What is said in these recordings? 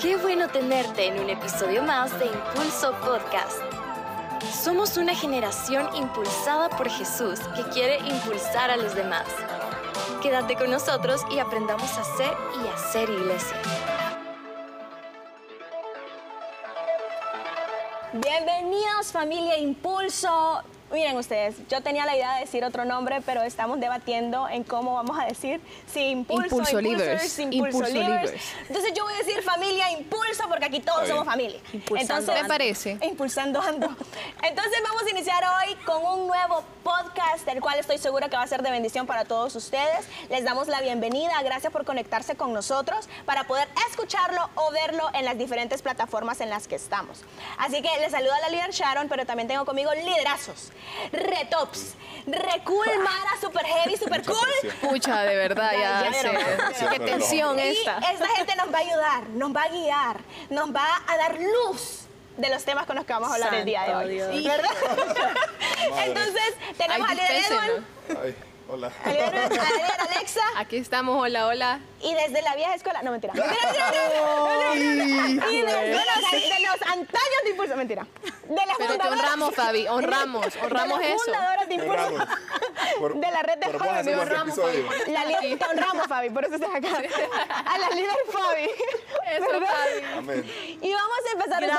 Qué bueno tenerte en un episodio más de Impulso Podcast. Somos una generación impulsada por Jesús que quiere impulsar a los demás. Quédate con nosotros y aprendamos a ser y hacer iglesia. Bienvenidos familia Impulso. Miren ustedes, yo tenía la idea de decir otro nombre, pero estamos debatiendo en cómo vamos a decir si impulso, Impulso impulsors, Livers, impulso, Impulso livers. Livers. Entonces yo voy a decir familia impulso porque aquí todos somos familia. Impulsando Entonces, ¿Te parece? Impulsando ando. Entonces vamos a iniciar hoy con un nuevo podcast, el cual estoy segura que va a ser de bendición para todos ustedes. Les damos la bienvenida, gracias por conectarse con nosotros para poder escucharlo o verlo en las diferentes plataformas en las que estamos. Así que les saluda la líder Sharon, pero también tengo conmigo liderazos, retops, recool, Mara, super heavy, super Mucha cool. presión. Pucha, de verdad, Ya, ya, ya, sé. Qué tensión Y esta. esta gente nos va a ayudar, nos va a guiar, nos va a dar luz de los temas con los que vamos a hablar el día de hoy. Dios. ¿Verdad? Entonces, tenemos Ay, a. Edwin, hola. Alexa Aquí estamos, hola, hola. y desde la vieja escuela, no mentira. Mentira, mentira, mentira, mentira, mentira. Y desde los, de los antaños de Impulso, mentira. De las Pero te honramos, Fabi, honramos, honramos de las eso. fundadoras de Impulso. Honramos. Por- de la red de jóvenes. este honramos, episodio. Fabi. La líder, te honramos, Fabi, por eso estás acá. A la líder Fabi. Eso, ¿verdad? Fabi. Amén. Y vamos a empezar ustedes.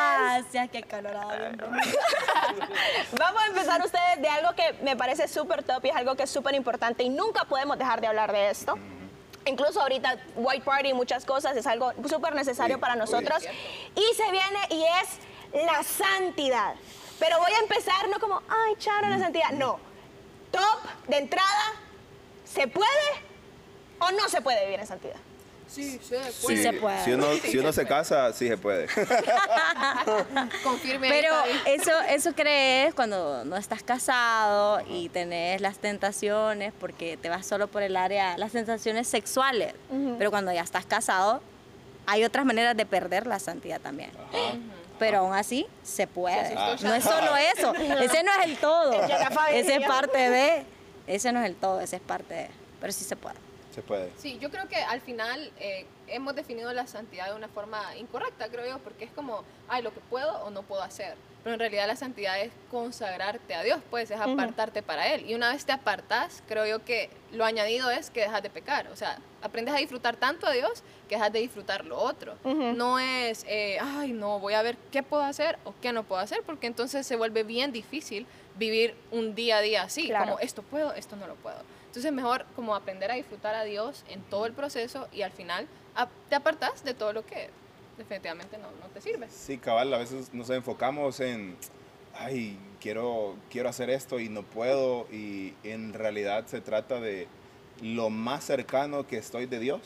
Gracias, qué calorado. Vamos a empezar ustedes de algo que me parece súper top y es algo que es súper importante y nunca podemos dejar de hablar de esto. Incluso ahorita White Party y muchas cosas es algo súper necesario Sí, para nosotros. Y se viene y es la santidad. Pero voy a empezar no como, ay, Charo, la santidad. No. Top de entrada, ¿se puede o no se puede vivir en santidad? Sí, se puede. Si uno, si uno se casa, sí se puede. confirme Pero eso, eso crees cuando no estás casado y tenés las tentaciones porque te vas solo por el área, las tentaciones sexuales. Pero cuando ya estás casado, hay otras maneras de perder la santidad también. Pero aún así se puede. No es solo eso. Ese no es el todo. Ese es parte de. Ese no es el todo, ese es parte de. Pero sí se puede. Se puede. Sí, yo creo que al final eh, hemos definido la santidad de una forma incorrecta, creo yo, porque es como, ay, lo que puedo o no puedo hacer. Pero en realidad la santidad es consagrarte a Dios, pues es apartarte para Él. Y una vez te apartas, creo yo que lo añadido es que dejas de pecar. O sea, aprendes a disfrutar tanto a Dios que dejas de disfrutar lo otro. No es, eh, ay, no, voy a ver qué puedo hacer o qué no puedo hacer, porque entonces se vuelve bien difícil vivir un día a día así, Claro. como esto puedo, esto no lo puedo. Entonces mejor como aprender a disfrutar a Dios en todo el proceso y al final te apartas de todo lo que definitivamente no, no te sirve. Sí, cabal, a veces nos enfocamos en, ay, quiero, quiero hacer esto y no puedo. Y en realidad se trata de lo más cercano que estoy de Dios.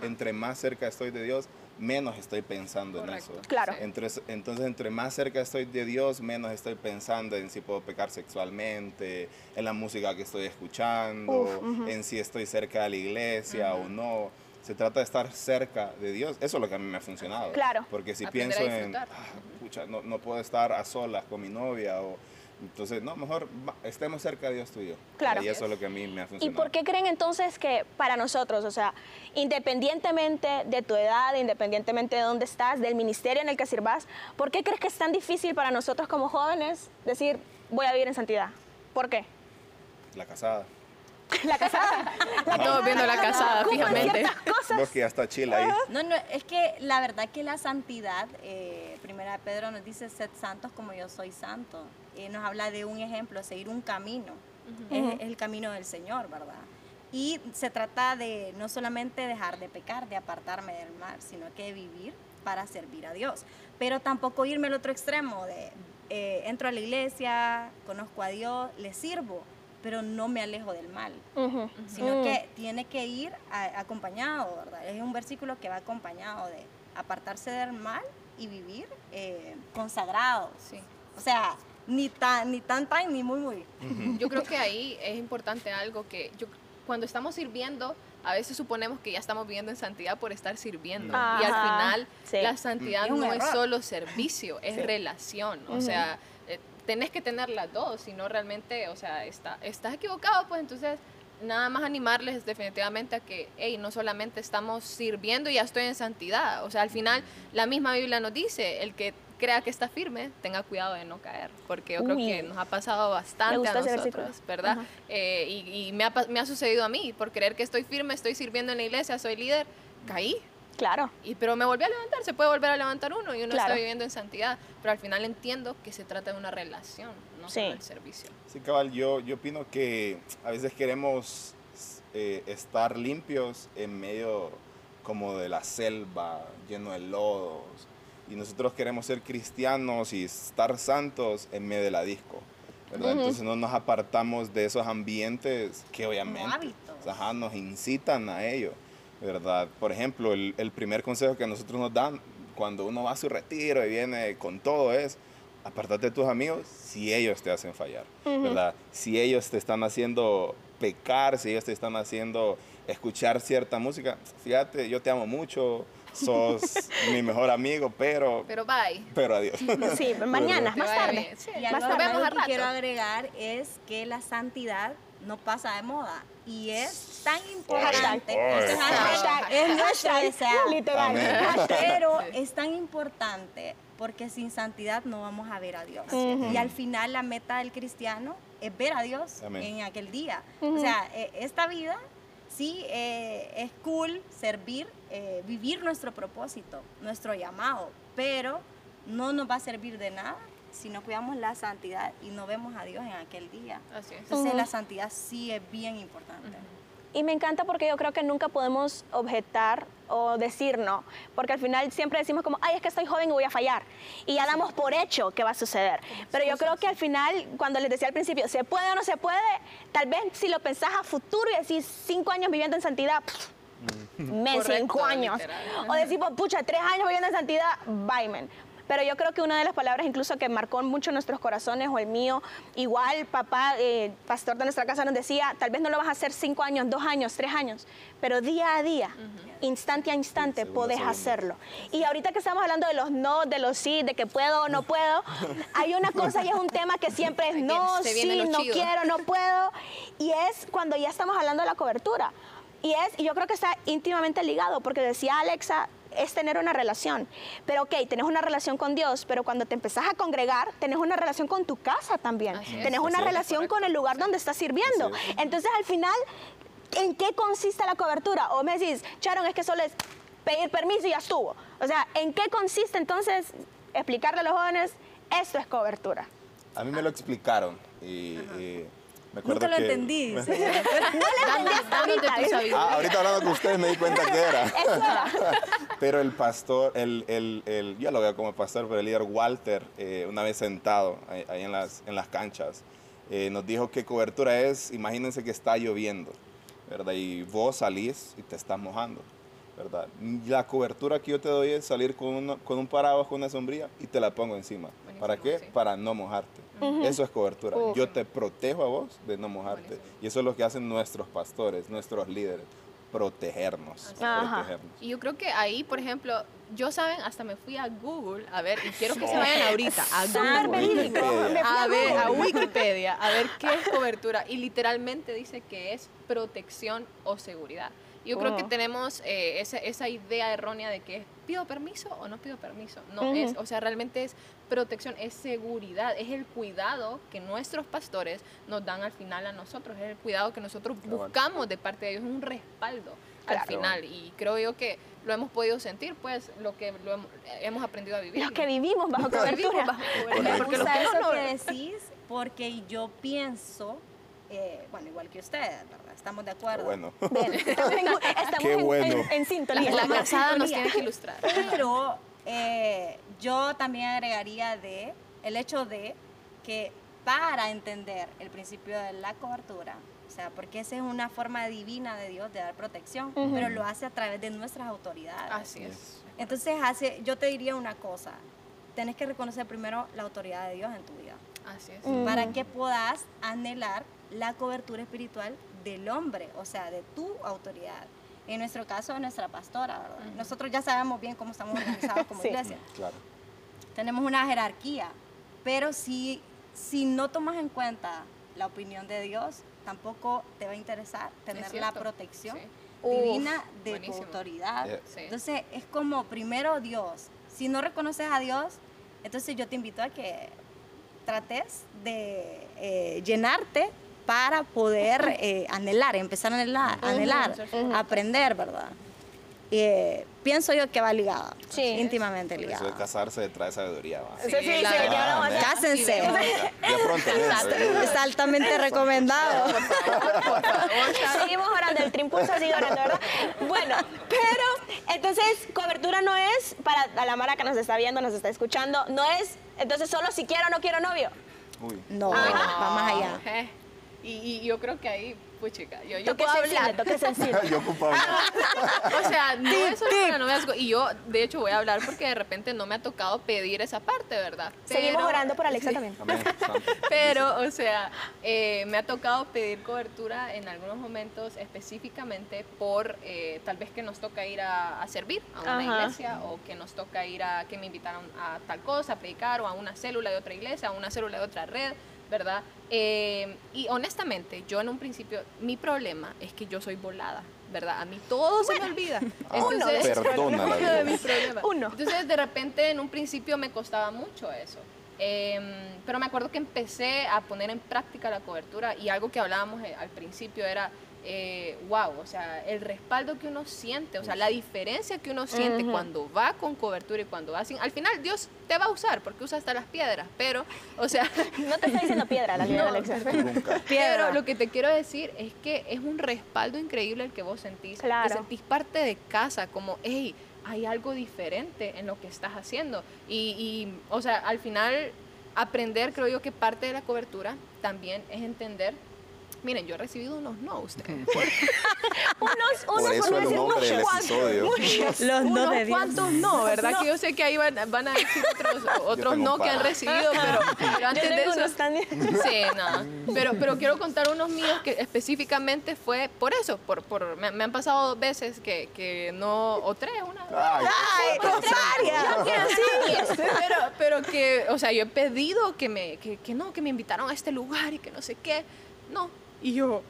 Entre más cerca estoy de Dios, menos estoy pensando Correcto. en eso. Claro. Entre- entonces, entre más cerca estoy de Dios, menos estoy pensando en si puedo pecar sexualmente, en la música que estoy escuchando, Uf, en si estoy cerca de la iglesia o no. Se trata de estar cerca de Dios. Eso es lo que a mí me ha funcionado. Claro. Porque si Aprender pienso en. "Ah, pucha, no, no puedo estar a solas con mi novia o... Entonces, no, mejor estemos cerca de Dios tuyo. Claro. Y eso es lo que a mí me ha ¿Y funcionado. por qué creen entonces que para nosotros, o sea, independientemente de tu edad, independientemente de dónde estás, del ministerio en el que sirvas, ¿por qué crees que es tan difícil para nosotros como jóvenes decir, voy a vivir en santidad? ¿Por qué? La casada. La casada. La Todos viendo la casada, fijamente. cosas. Vos que ya está chila ahí. No, no, es que la verdad que la santidad, eh, primera de Pedro nos dice, sed santos como yo soy santo. Y nos habla de un ejemplo, seguir un camino. es, es el camino del Señor, ¿verdad? Y se trata de no solamente dejar de pecar, de apartarme del mal, sino que vivir para servir a Dios. Pero tampoco irme al otro extremo de eh, entro a la iglesia, conozco a Dios, le sirvo, pero no me alejo del mal Ujú. sino Mm. que tiene que ir a- acompañado, ¿verdad? Es un versículo que va acompañado de apartarse del mal y vivir eh, consagrado. Sí. O sea, ni tan, ni tan, tan, ni muy, muy. Yo creo que ahí es importante algo que yo cuando estamos sirviendo, a veces suponemos que ya estamos viviendo en santidad por estar sirviendo. Ajá, Y al final, sí. la santidad Es no es solo servicio, es relación. O sea, eh, tenés que tener las dos, si no realmente, o sea, está, estás equivocado, pues entonces nada más animarles definitivamente a que, hey, no solamente estamos sirviendo y ya estoy en santidad. O sea, al final la misma Biblia nos dice, el que crea que está firme, tenga cuidado de no caer, porque yo creo Uy. que nos ha pasado bastante a nosotros. ¿verdad? Eh, y y me, ha, me ha sucedido a mí, por creer que estoy firme, estoy sirviendo en la iglesia, soy líder, caí. Claro. Y, pero me volví a levantar, se puede volver a levantar uno y uno Claro. está viviendo en santidad, pero al final entiendo que se trata de una relación, no Sí. solo el servicio. Sí, cabal, yo, yo opino que a veces queremos eh, estar limpios en medio como de la selva, lleno de lodos. Y nosotros queremos ser cristianos y estar santos en medio de la disco. ¿verdad? Entonces no nos apartamos de esos ambientes que obviamente ajá, nos incitan a ello. ¿verdad? Por ejemplo, el, el primer consejo que nosotros nos dan cuando uno va a su retiro y viene con todo es, apartate de tus amigos si ellos te hacen fallar, ¿verdad? Si ellos te están haciendo pecar, si ellos te están haciendo escuchar cierta música, fíjate, yo te amo mucho, sos mi mejor amigo, pero, Pero bye. pero adiós. Sí, mañana, más tarde. Sí, Y Más tarde. algo que quiero agregar es que la santidad no pasa de moda y es tan importante. Hashtag. Este hashtag Es es nuestro hashtag, deseo. literal. Pero es tan importante porque sin santidad no vamos a ver a Dios. Ujú. Y al final la meta del cristiano es ver a Dios Amén. en aquel día. Ujú. O sea, eh, esta vida sí eh, es cool servir, eh, vivir nuestro propósito, nuestro llamado, pero no nos va a servir de nada si no cuidamos la santidad y no vemos a Dios en aquel día. Así es. Entonces la santidad sí es bien importante. Y me encanta porque yo creo que nunca podemos objetar o decir no, porque al final siempre decimos como, ay, es que estoy joven y voy a fallar. Y ya damos por hecho que va a suceder. Pero yo creo que al final, cuando les decía al principio, ¿se puede o no se puede? Tal vez si lo pensás a futuro y decís cinco años viviendo en santidad, pff, men, Correcto, cinco años. literal. O decimos, pucha, tres años viviendo en santidad, bye, men. Pero yo creo que una de las palabras incluso que marcó mucho nuestros corazones o el mío, igual papá, eh, pastor de nuestra casa nos decía, tal vez no lo vas a hacer cinco años, dos años, tres años, pero día a día, instante a instante, Sí, segundo a podés segundo. hacerlo. Y ahorita que estamos hablando de los no, de los sí, de que puedo o no puedo, hay una cosa y es un tema que siempre es no, sí, no quiero, no puedo. Y es cuando ya estamos hablando de la cobertura. Y es, y yo creo que está íntimamente ligado, porque decía Alexa, es tener una relación. Pero ok, tenés una relación con Dios, pero cuando te empezás a congregar, tenés una relación con tu casa también. Así es. tenés una relación con el lugar donde estás sirviendo. Es. Entonces al final, ¿en qué consiste la cobertura? O me decís, Sharon, es que solo es pedir permiso y ya estuvo. O sea, ¿en qué consiste entonces explicarle a los jóvenes, esto es cobertura? A mí me lo explicaron y, y me acuerdo Nunca lo que... entendí. No le Dándote, entendí sabiduría. Ah, ahorita hablando con ustedes me di cuenta que era. Eso era. Pero el pastor, el, el, el- yo lo veo como pastor, pero el líder Walter, eh, una vez sentado ahí, ahí en, las, en las canchas, eh, nos dijo que cobertura es, imagínense que está lloviendo, ¿verdad? Y vos salís y te estás mojando, ¿verdad? La cobertura que yo te doy es salir con, uno- con un paraguas, con una sombría y te la pongo encima. Buenísimo, ¿Para qué? sí. Para no mojarte. Eso es cobertura. Yo te protejo a vos de no mojarte. Buenísimo. Y eso es lo que hacen nuestros pastores, nuestros líderes, protegernos. Ajá. protegernos. Y yo creo que ahí, por ejemplo, yo saben, hasta me fui a Google a ver, y quiero que se vayan ahorita a Google. A ver, a. Wikipedia, a ver qué es cobertura. Y literalmente dice que es protección o seguridad. Yo creo que Oh. tenemos eh, esa, esa idea errónea de que es, pido permiso o no pido permiso. No Ujú. es, o sea, realmente es protección, es seguridad, es el cuidado que nuestros pastores nos dan al final a nosotros, es el cuidado que nosotros buscamos de parte de ellos, es un respaldo Claro. al final. Y creo yo que lo hemos podido sentir, pues, lo que lo hemos, hemos aprendido a vivir. Los que vivimos bajo que vivimos cobertura. bajo cobertura, Me los gusta eso no, que decís, porque yo pienso, eh, bueno, igual que ustedes, ¿verdad? Estamos de acuerdo. Bueno. Bien, estamos en, estamos Qué en- bueno. en- en sintonía. La, la casada nos tiene que ilustrar. Pero eh, yo también agregaría de el hecho de que para entender el principio de la cobertura, o sea, porque esa es una forma divina de Dios de dar protección, pero lo hace a través de nuestras autoridades. Así es. Entonces hace, yo te diría una cosa, tenés que reconocer primero la autoridad de Dios en tu vida, Así es. Mm. para que puedas anhelar la cobertura espiritual del hombre, o sea, de tu autoridad. En nuestro caso, nuestra pastora, ¿verdad? Nosotros ya sabemos bien cómo estamos organizados como Sí. iglesia. Claro. Tenemos una jerarquía, pero si, si no tomas en cuenta la opinión de Dios, tampoco te va a interesar tener la protección sí. divina de buenísimo. tu autoridad. Yeah. Sí. Entonces es como primero Dios. Si no reconoces a Dios, entonces yo te invito a que trates de eh, llenarte para poder eh, anhelar, empezar a anhelar, anhelar aprender, ¿verdad? Eh, pienso yo que va ligado, Sí. íntimamente Eso ligado. de casarse trae sabiduría. va. Sí, sí, sí, hablamos de- Cásense. Ya pronto. Es altamente recomendado. Seguimos orando, el trimpulso sigue orando, ¿verdad? Bueno, pero entonces cobertura no es, para a la Mara que nos está viendo, nos está escuchando, no es, entonces solo si quiero o no quiero novio. Uy. No, va más allá. Eh, Y, y yo creo que ahí, pues chica, yo, yo puedo hablar. toque sensible. Yo ocupaba. O sea, no es solo para noviazgo. Y yo, de hecho, voy a hablar porque de repente no me ha tocado pedir esa parte, ¿verdad? Seguimos orando por Alexa también. Pero, o sea, eh, me ha tocado pedir cobertura en algunos momentos específicamente por eh, tal vez que nos toca ir a, a servir a una Ajá. iglesia o que nos toca ir a que me invitaron a tal cosa, a predicar o a una célula de otra iglesia, a una célula de otra red, ¿verdad? Eh, y honestamente, yo en un principio, mi problema es que yo soy volada. ¿Verdad? A mí todo se me olvida. Entonces, uno de mis problemas. Uno. Entonces, de repente, en un principio me costaba mucho eso. Em, pero me acuerdo que empecé a poner en práctica la cobertura y algo que hablábamos eh, al principio era, eh, wow, o sea, el respaldo que uno siente, o sea, la diferencia que uno siente cuando va con cobertura y cuando va sin. Al final, Dios te va a usar porque usa hasta las piedras, pero, o sea, No te estoy diciendo piedra, la No, Alexa. Pero lo que te quiero decir es que es un respaldo increíble el que vos sentís. Claro. Te sentís parte de casa, como, hey, hay algo diferente en lo que estás haciendo. Y, y, o sea, al final, aprender, creo yo que parte de la cobertura también es entender. Miren, yo he recibido unos no ustedes. Unos, unos, Por eso no el decir nombre del muchos. episodio. Los no unos de Dios. cuantos no, ¿verdad? Que yo sé que ahí van, van a decir otros, otros no que han recibido, pero, pero Yo antes de eso... también. Sí, no. Pero, pero quiero contar unos míos que específicamente fue por eso. Por, por, me, me han pasado dos veces que, que no, o tres, una. Ay, ¡Ay, contraria! Pero, pero que, o sea, yo he pedido que me, que, que no, que me invitaron a este lugar y que no sé qué. No. Y yo.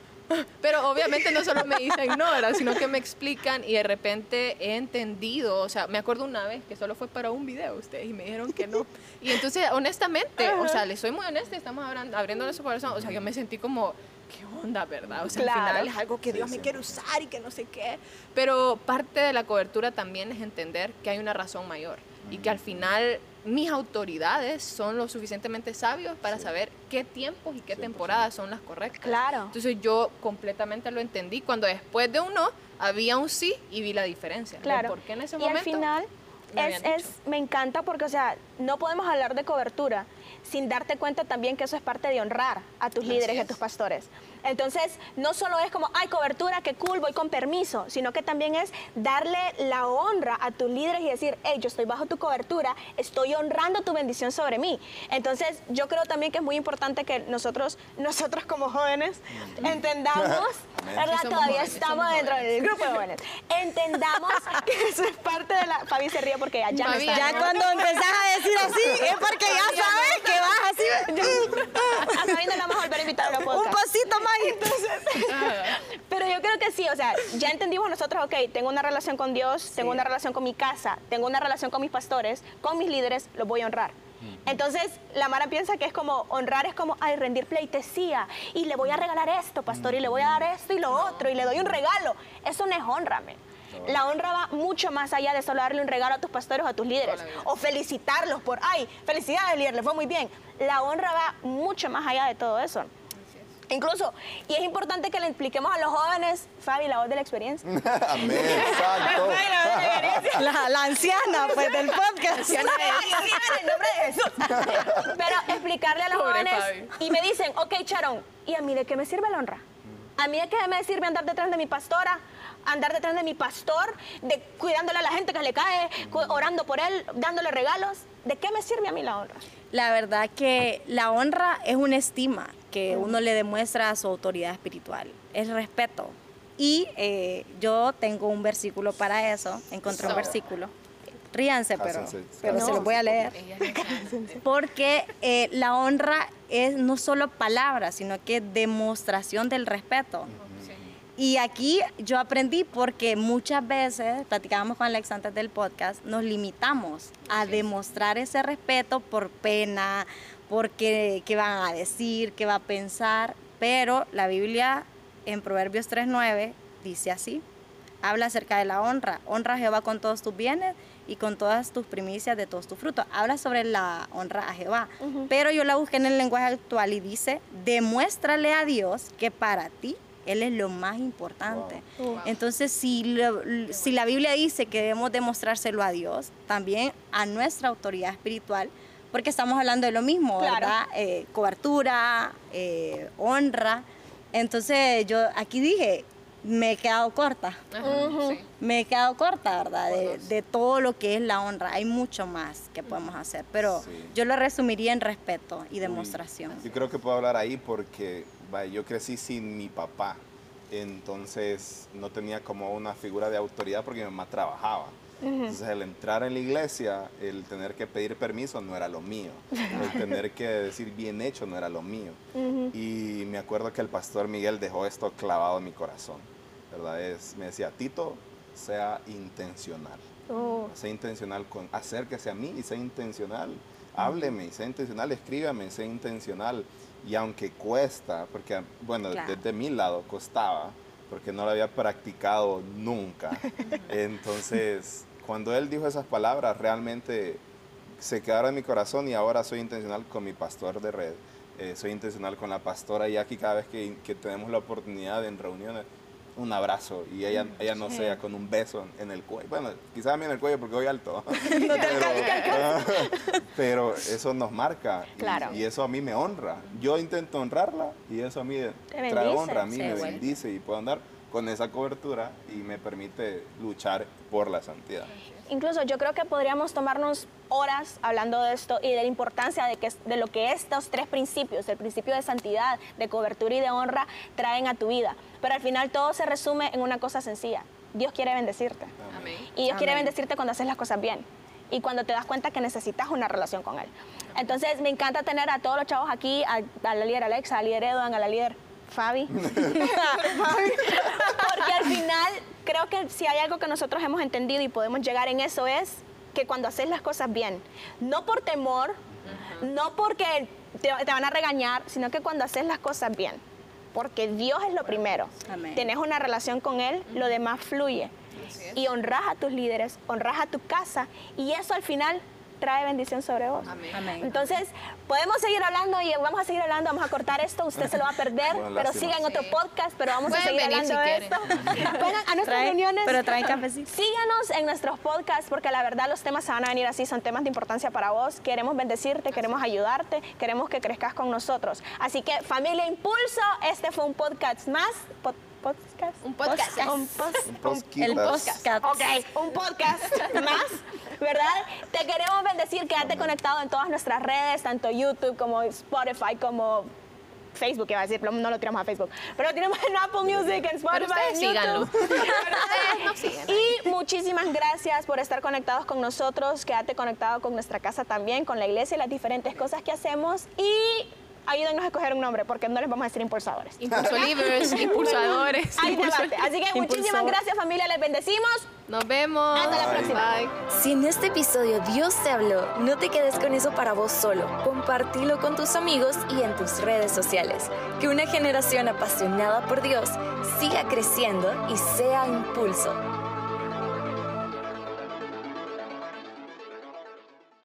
Pero obviamente no solo me dicen no, ¿verdad? sino que me explican y de repente he entendido. O sea, me acuerdo una vez que solo fue para un video ustedes y me dijeron que no. Y entonces, honestamente, o sea, les soy muy honesta, estamos abriendo nuestro corazón. O sea, yo me sentí como, ¿qué onda, verdad? O sea, Claro. al final es algo que Dios me quiere usar y que no sé qué. Pero parte de la cobertura también es entender que hay una razón mayor y que al final mis autoridades son lo suficientemente sabios para saber qué tiempos y qué 100%. temporadas son las correctas. Claro. Entonces yo completamente lo entendí cuando después de un no había un sí y vi la diferencia. Claro. por qué en ese y momento al final me es, es, me encanta porque, o sea, no podemos hablar de cobertura sin darte cuenta también que eso es parte de honrar a tus Así líderes y a tus pastores. Entonces, no solo es como, ay, cobertura, qué cool, voy con permiso, sino que también es darle la honra a tus líderes y decir, hey, yo estoy bajo tu cobertura, estoy honrando tu bendición sobre mí. Entonces, yo creo también que es muy importante que nosotros, nosotros como jóvenes, entendamos, ¿verdad? Somos Todavía jóvenes, estamos dentro jóvenes. del grupo de jóvenes. Entendamos que eso es parte de la... Fabi se ríe porque ya no Fabi, está. Ya cuando empezás a decir así, es porque ya sabes que vas así. A Fabi no la vamos a volver a invitar a la Un pasito más entonces. Ah, Pero yo creo que sí, o sea, ya entendimos nosotros, ok, tengo una relación con Dios, tengo una relación con mi casa, tengo una relación con mis pastores, con mis líderes, los voy a honrar. Entonces, la Mara piensa que es como, honrar es como, ay, rendir pleitesía, y le voy a regalar esto, pastor, y le voy a dar esto y lo otro, y le doy un regalo. Eso no es honrame. La honra va mucho más allá de solo darle un regalo a tus pastores o a tus líderes, o felicitarlos por, ay, felicidades líder, le fue muy bien. La honra va mucho más allá de todo eso. Incluso, y es importante que le expliquemos a los jóvenes, Fabi, la voz de la experiencia. Amén. Fabi, la voz de la experiencia. La, la anciana, pues, del podcast. en el nombre de Jesús. Pero explicarle a los Pobre jóvenes Fabi. y me dicen, ok, Charón, ¿y a mí de qué me sirve la honra? ¿A mí de qué me sirve andar detrás de mi pastora? Andar detrás de mi pastor, de cuidándole a la gente que le cae, orando por él, dándole regalos. ¿De qué me sirve a mí la honra? La verdad que la honra es una estima que uno le demuestra a su autoridad espiritual. Es respeto. Y eh, yo tengo un versículo para eso. Encontré un versículo. Ríanse, pero, Hácense- pero se hácense los voy a leer. No. Porque eh, la honra es no solo palabras, sino que demostración del respeto. Y aquí yo aprendí porque muchas veces, platicábamos con Alex antes del podcast, nos limitamos a demostrar ese respeto por pena, porque qué van a decir, qué va a pensar, pero la Biblia en Proverbios 3.9 dice así, habla acerca de la honra, honra a Jehová con todos tus bienes y con todas tus primicias de todos tus frutos. Habla sobre la honra a Jehová, pero yo la busqué en el lenguaje actual y dice, demuéstrale a Dios que para ti Él es lo más importante. Wow. Entonces, si, lo- si la Biblia dice que debemos demostrárselo a Dios, también a nuestra autoridad espiritual, porque estamos hablando de lo mismo, Claro. ¿verdad? Eh, cobertura, eh, honra. Entonces, yo aquí dije, me he quedado corta. Ajá, sí. Me he quedado corta, ¿verdad? De, todo lo que es la honra. Hay mucho más que podemos hacer, pero Sí. yo lo resumiría en respeto y demostración. Yo creo que puedo hablar ahí porque vaya, yo crecí sin mi papá, entonces no tenía como una figura de autoridad porque mi mamá trabajaba. Entonces el entrar en la iglesia, el tener que pedir permiso no era lo mío, el tener que decir bien hecho no era lo mío. Y me acuerdo que el pastor Miguel dejó esto clavado en mi corazón, ¿verdad? Es, me decía, Tito, sea intencional. Oh. Sea intencional con acérquese a mí y sea intencional. Hábleme, y sea intencional, escríbame, sea intencional. Y aunque cuesta, porque bueno, Claro. desde mi lado costaba, porque no lo había practicado nunca. Entonces, cuando él dijo esas palabras, realmente se quedaron en mi corazón y ahora soy intencional con mi pastor de red. eh, soy intencional con la pastora Jackie cada vez que, que tenemos la oportunidad en reuniones. Un abrazo y ella, ella no sea con un beso en el cuello. Bueno, quizás a mí en el cuello porque voy alto. pero, pero eso nos marca y- Claro. y, eso a mí me honra. Yo intento honrarla y eso a mí trae bendice. honra, a mí Sí, me bueno. bendice y puedo andar con esa cobertura y me permite luchar por la santidad. Incluso yo creo que podríamos tomarnos horas hablando de esto y de la importancia de, que, de lo que estos tres principios, el principio de santidad, de cobertura y de honra, traen a tu vida. Pero al final todo se resume en una cosa sencilla. Dios quiere bendecirte. Amén. Y Dios quiere Amén. bendecirte cuando haces las cosas bien. Y cuando te das cuenta que necesitas una relación con Él. Entonces, me encanta tener a todos los chavos aquí, a, a la líder Alexa, a la líder Edwin, a la líder Fabi. Porque al final, creo que si hay algo que nosotros hemos entendido y podemos llegar en eso es que cuando haces las cosas bien, no por temor, no porque te, te van a regañar, sino que cuando haces las cosas bien, porque Dios es lo primero. Amén. Tenés una relación con Él, lo demás fluye. Y honras a tus líderes, honras a tu casa, y eso al final trae bendición sobre vos. Amén. Amén. Entonces, podemos seguir hablando y vamos a seguir hablando, vamos a cortar esto, usted se lo va a perder, Bueno, pero lástima. siga en otro Sí. podcast, pero vamos a seguir hablando si esto. Vengan a nuestras Trae- reuniones. pero traen cafecito. Síganos en nuestros podcasts porque la verdad los temas se van a venir así, son temas de importancia para vos. Queremos bendecirte, queremos ayudarte, queremos que crezcas con nosotros. Así que familia Impulso, este fue un podcast más. Pod- podcast. Un podcast. Un post- Un podcast. El podcast. Ok, un podcast más, ¿verdad? Te queremos bendecir, quédate conectado en todas nuestras redes, tanto YouTube como Spotify, como Facebook, iba a decir, pero no lo tiramos a Facebook, pero lo tiramos en Apple Music, en Spotify, en síganlo. YouTube. Y muchísimas gracias por estar conectados con nosotros. Quédate conectado con nuestra casa también, con la iglesia y las diferentes cosas que hacemos. Y ayúdennos a escoger un nombre, porque no les vamos a decir impulsadores. Impulso Livers, impulsadores. Hay debate. Así que muchísimas gracias familia, les bendecimos. Nos vemos. Hasta la próxima. Bye. Si en este episodio Dios te habló, no te quedes con eso para vos solo. Compartilo con tus amigos y en tus redes sociales. Que una generación apasionada por Dios siga creciendo y sea impulso.